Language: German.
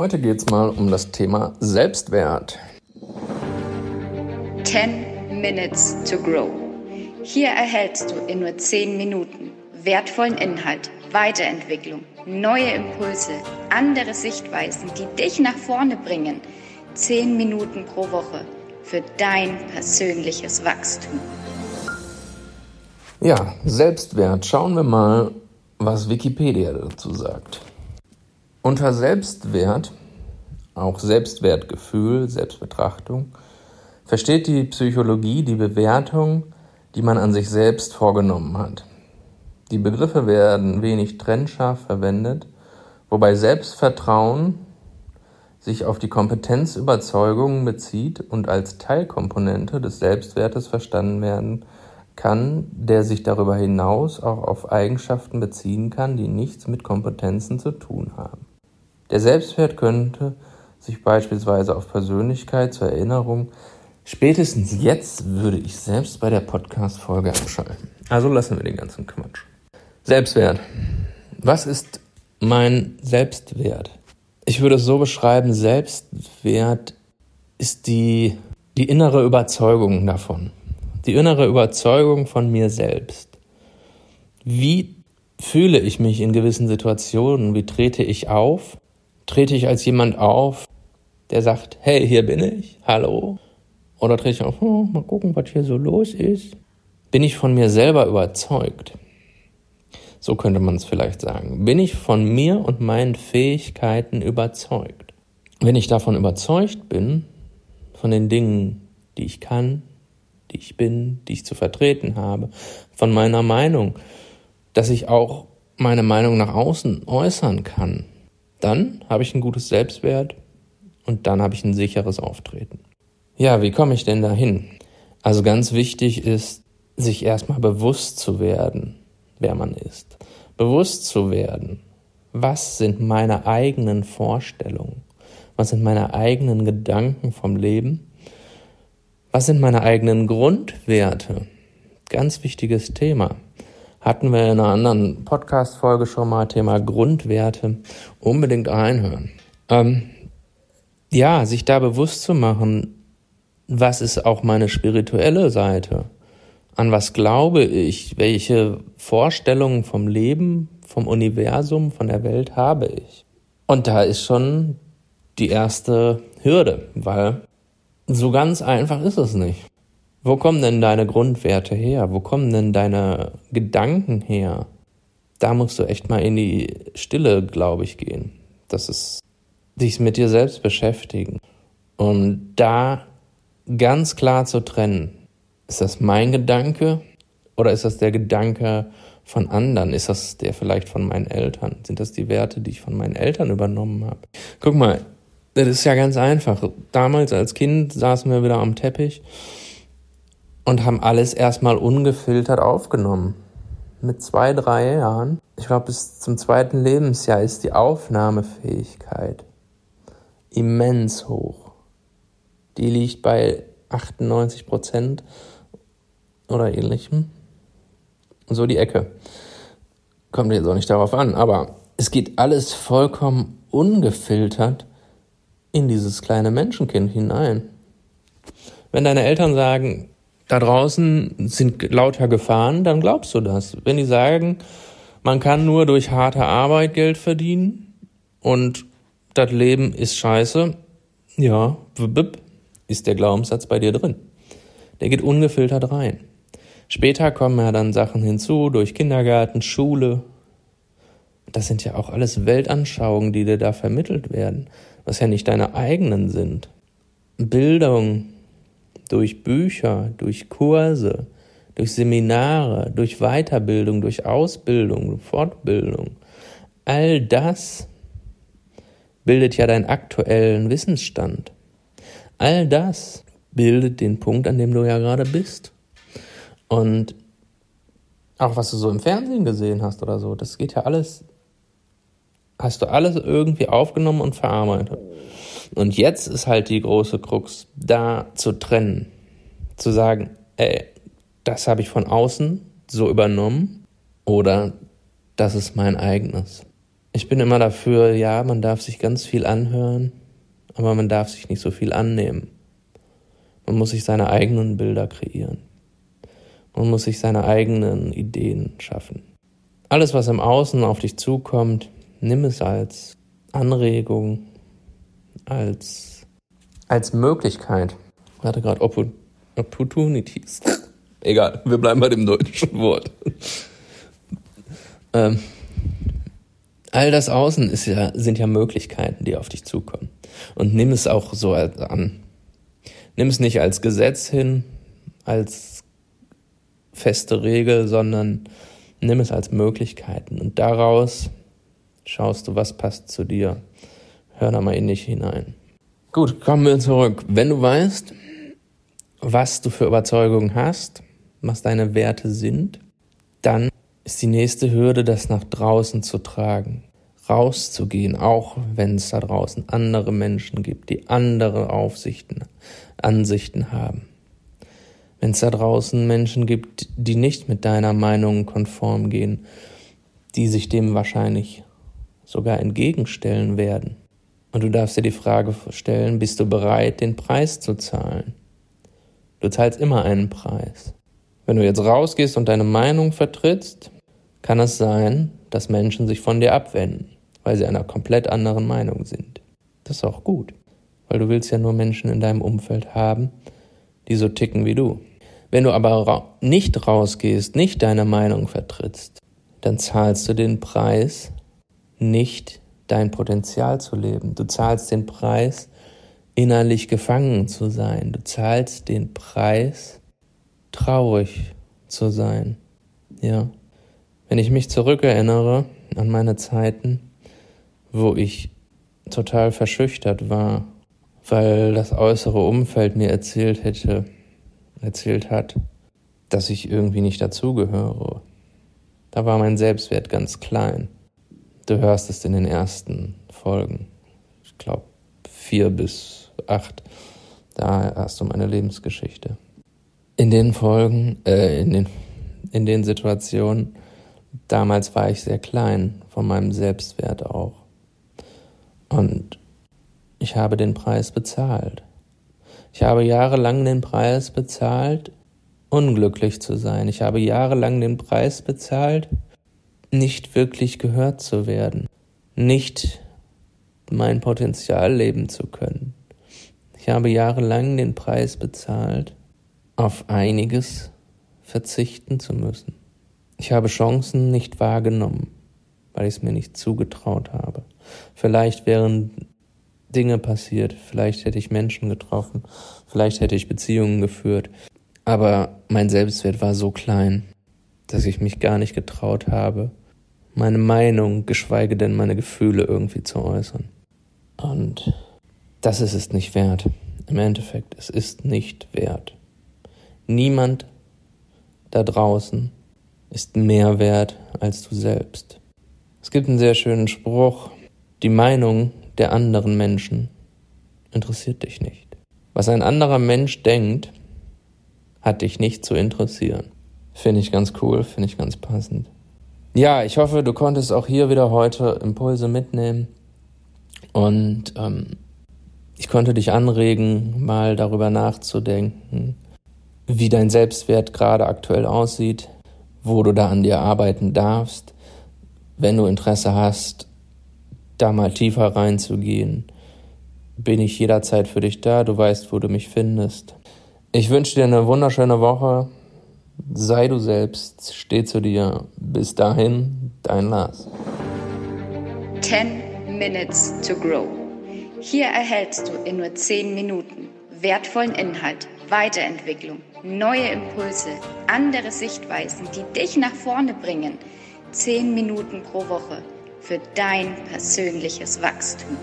Heute geht es mal um das Thema Selbstwert. 10 Minutes to Grow. Hier erhältst du in nur 10 Minuten wertvollen Inhalt, Weiterentwicklung, neue Impulse, andere Sichtweisen, die dich nach vorne bringen. 10 Minuten pro Woche für dein persönliches Wachstum. Ja, Selbstwert. Schauen wir mal, was Wikipedia dazu sagt. Unter Selbstwert, auch Selbstwertgefühl, Selbstbetrachtung, versteht die Psychologie die Bewertung, die man an sich selbst vorgenommen hat. Die Begriffe werden wenig trennscharf verwendet, wobei Selbstvertrauen sich auf die Kompetenzüberzeugung bezieht und als Teilkomponente des Selbstwertes verstanden werden kann, der sich darüber hinaus auch auf Eigenschaften beziehen kann, die nichts mit Kompetenzen zu tun haben. Der Selbstwert könnte sich beispielsweise auf Persönlichkeit zur Erinnerung Spätestens jetzt würde ich selbst bei der Podcast-Folge abschalten. Also lassen wir den ganzen Quatsch. Selbstwert. Was ist mein Selbstwert? Ich würde es so beschreiben, Selbstwert ist die, die innere Überzeugung davon. Die innere Überzeugung von mir selbst. Wie fühle ich mich in gewissen Situationen? Wie trete ich auf? Trete ich als jemand auf, der sagt, hey, hier bin ich, hallo? Oder trete ich auf, oh, mal gucken, was hier so los ist? Bin ich von mir selber überzeugt? So könnte man es vielleicht sagen. Bin ich von mir und meinen Fähigkeiten überzeugt? Wenn ich davon überzeugt bin, von den Dingen, die ich kann, die ich bin, die ich zu vertreten habe, von meiner Meinung, dass ich auch meine Meinung nach außen äußern kann, dann habe ich ein gutes Selbstwert und dann habe ich ein sicheres Auftreten. Ja, wie komme ich denn dahin? Also ganz wichtig ist, sich erstmal bewusst zu werden, wer man ist. Bewusst zu werden, was sind meine eigenen Vorstellungen, was sind meine eigenen Gedanken vom Leben, was sind meine eigenen Grundwerte. Ganz wichtiges Thema. Hatten wir in einer anderen Podcast-Folge schon mal Thema Grundwerte. Unbedingt reinhören. Ähm, ja, sich da bewusst zu machen, was ist auch meine spirituelle Seite? An was glaube ich? Welche Vorstellungen vom Leben, vom Universum, von der Welt habe ich? Und da ist schon die erste Hürde, weil so ganz einfach ist es nicht. Wo kommen denn deine Grundwerte her? Wo kommen denn deine Gedanken her? Da musst du echt mal in die Stille, glaube ich, gehen. Das ist dich mit dir selbst beschäftigen. Und da ganz klar zu trennen. Ist das mein Gedanke oder ist das der Gedanke von anderen? Ist das der vielleicht von meinen Eltern? Sind das die Werte, die ich von meinen Eltern übernommen habe? Guck mal, das ist ja ganz einfach. Damals als Kind saßen wir wieder am Teppich und haben alles erstmal ungefiltert aufgenommen. Mit zwei, drei Jahren, ich glaube bis zum zweiten Lebensjahr ist die Aufnahmefähigkeit immens hoch. Die liegt bei 98 Prozent oder ähnlichem. So die Ecke. Kommt jetzt auch nicht darauf an, aber es geht alles vollkommen ungefiltert in dieses kleine Menschenkind hinein. Wenn deine Eltern sagen, da draußen sind lauter Gefahren, dann glaubst du das. Wenn die sagen, man kann nur durch harte Arbeit Geld verdienen und das Leben ist scheiße, ja, ist der Glaubenssatz bei dir drin. Der geht ungefiltert rein. Später kommen ja dann Sachen hinzu durch Kindergarten, Schule. Das sind ja auch alles Weltanschauungen, die dir da vermittelt werden, was ja nicht deine eigenen sind. Bildung durch Bücher, durch Kurse, durch Seminare, durch Weiterbildung, durch Ausbildung, Fortbildung. All das bildet ja deinen aktuellen Wissensstand. All das bildet den Punkt, an dem du ja gerade bist. Und auch was du so im Fernsehen gesehen hast oder so, das geht ja alles, hast du alles irgendwie aufgenommen und verarbeitet. Und jetzt ist halt die große Krux, da zu trennen, zu sagen, ey, das habe ich von außen so übernommen oder das ist mein eigenes. Ich bin immer dafür, ja, man darf sich ganz viel anhören, aber man darf sich nicht so viel annehmen. Man muss sich seine eigenen Bilder kreieren. Man muss sich seine eigenen Ideen schaffen. Alles, was im Außen auf dich zukommt, nimm es als Anregung, als, als Möglichkeit. Ich hatte gerade Opportunities. Egal, wir bleiben bei dem deutschen Wort. ähm, all das Außen ist ja, sind ja Möglichkeiten, die auf dich zukommen. Und nimm es auch so an. Nimm es nicht als Gesetz hin, als feste Regel, sondern nimm es als Möglichkeiten. Und daraus schaust du, was passt zu dir. Hör da mal in dich hinein. Gut, kommen wir zurück. Wenn du weißt, was du für Überzeugungen hast, was deine Werte sind, dann ist die nächste Hürde, das nach draußen zu tragen, rauszugehen, auch wenn es da draußen andere Menschen gibt, die andere Aufsichten, Ansichten haben. Wenn es da draußen Menschen gibt, die nicht mit deiner Meinung konform gehen, die sich dem wahrscheinlich sogar entgegenstellen werden. Und du darfst dir die Frage stellen, bist du bereit, den Preis zu zahlen? Du zahlst immer einen Preis. Wenn du jetzt rausgehst und deine Meinung vertrittst, kann es sein, dass Menschen sich von dir abwenden, weil sie einer komplett anderen Meinung sind. Das ist auch gut, weil du willst ja nur Menschen in deinem Umfeld haben, die so ticken wie du. Wenn du aber nicht rausgehst, nicht deine Meinung vertrittst, dann zahlst du den Preis, nicht dein Potenzial zu leben. Du zahlst den Preis, innerlich gefangen zu sein. Du zahlst den Preis, traurig zu sein. Ja. Wenn ich mich zurückerinnere an meine Zeiten, wo ich total verschüchtert war, weil das äußere Umfeld mir erzählt hätte, erzählt hat, dass ich irgendwie nicht dazugehöre. Da war mein Selbstwert ganz klein. Du hörst es in den ersten Folgen. Ich glaube, vier bis acht. Da hast du meine Lebensgeschichte. In den Folgen, äh, in den, in den Situationen, damals war ich sehr klein, von meinem Selbstwert auch. Und ich habe den Preis bezahlt. Ich habe jahrelang den Preis bezahlt, unglücklich zu sein. Ich habe jahrelang den Preis bezahlt, nicht wirklich gehört zu werden, nicht mein Potenzial leben zu können. Ich habe jahrelang den Preis bezahlt, auf einiges verzichten zu müssen. Ich habe Chancen nicht wahrgenommen, weil ich es mir nicht zugetraut habe. Vielleicht wären Dinge passiert, vielleicht hätte ich Menschen getroffen, vielleicht hätte ich Beziehungen geführt, aber mein Selbstwert war so klein, dass ich mich gar nicht getraut habe, meine Meinung, geschweige denn meine Gefühle irgendwie zu äußern. Und das ist es nicht wert. Im Endeffekt, es ist nicht wert. Niemand da draußen ist mehr wert als du selbst. Es gibt einen sehr schönen Spruch, die Meinung der anderen Menschen interessiert dich nicht. Was ein anderer Mensch denkt, hat dich nicht zu interessieren. Finde ich ganz cool, finde ich ganz passend. Ja, ich hoffe, du konntest auch hier wieder heute Impulse mitnehmen und ähm, ich konnte dich anregen, mal darüber nachzudenken, wie dein Selbstwert gerade aktuell aussieht, wo du da an dir arbeiten darfst. Wenn du Interesse hast, da mal tiefer reinzugehen, bin ich jederzeit für dich da. Du weißt, wo du mich findest. Ich wünsche dir eine wunderschöne Woche. Sei du selbst, steh zu dir. Bis dahin, dein Lars. 10 Minutes to Grow. Hier erhältst du in nur 10 Minuten wertvollen Inhalt, Weiterentwicklung, neue Impulse, andere Sichtweisen, die dich nach vorne bringen. 10 Minuten pro Woche für dein persönliches Wachstum.